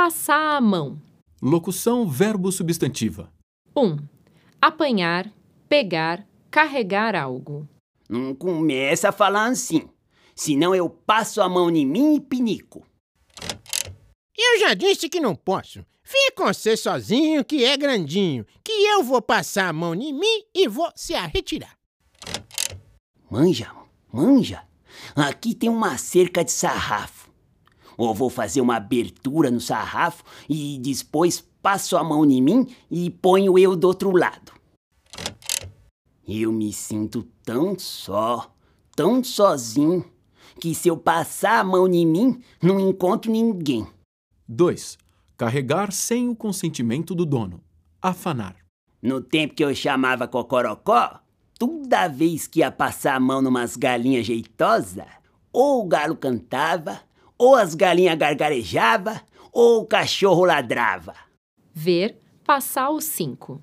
Passar a mão. Locução verbo substantiva. 1. Apanhar, pegar, carregar algo. Não começa a falar assim. Senão eu passo a mão em mim e pinico. Eu já disse que não posso. Com você sozinho, que é grandinho, que eu vou passar a mão em mim e vou se a retirar. Manja, manja. Aqui tem uma cerca de sarrafo. Ou vou fazer uma abertura no sarrafo e depois passo a mão em mim e ponho eu do outro lado. Eu me sinto tão só, tão sozinho, que se eu passar a mão em mim, não encontro ninguém. 2. Carregar sem o consentimento do dono. Afanar. No tempo que eu chamava Cocorocó, toda vez que ia passar a mão numas galinhas jeitosas, ou o galo cantava, ou as galinhas gargarejavam, ou o cachorro ladrava. Ver, passar o 5.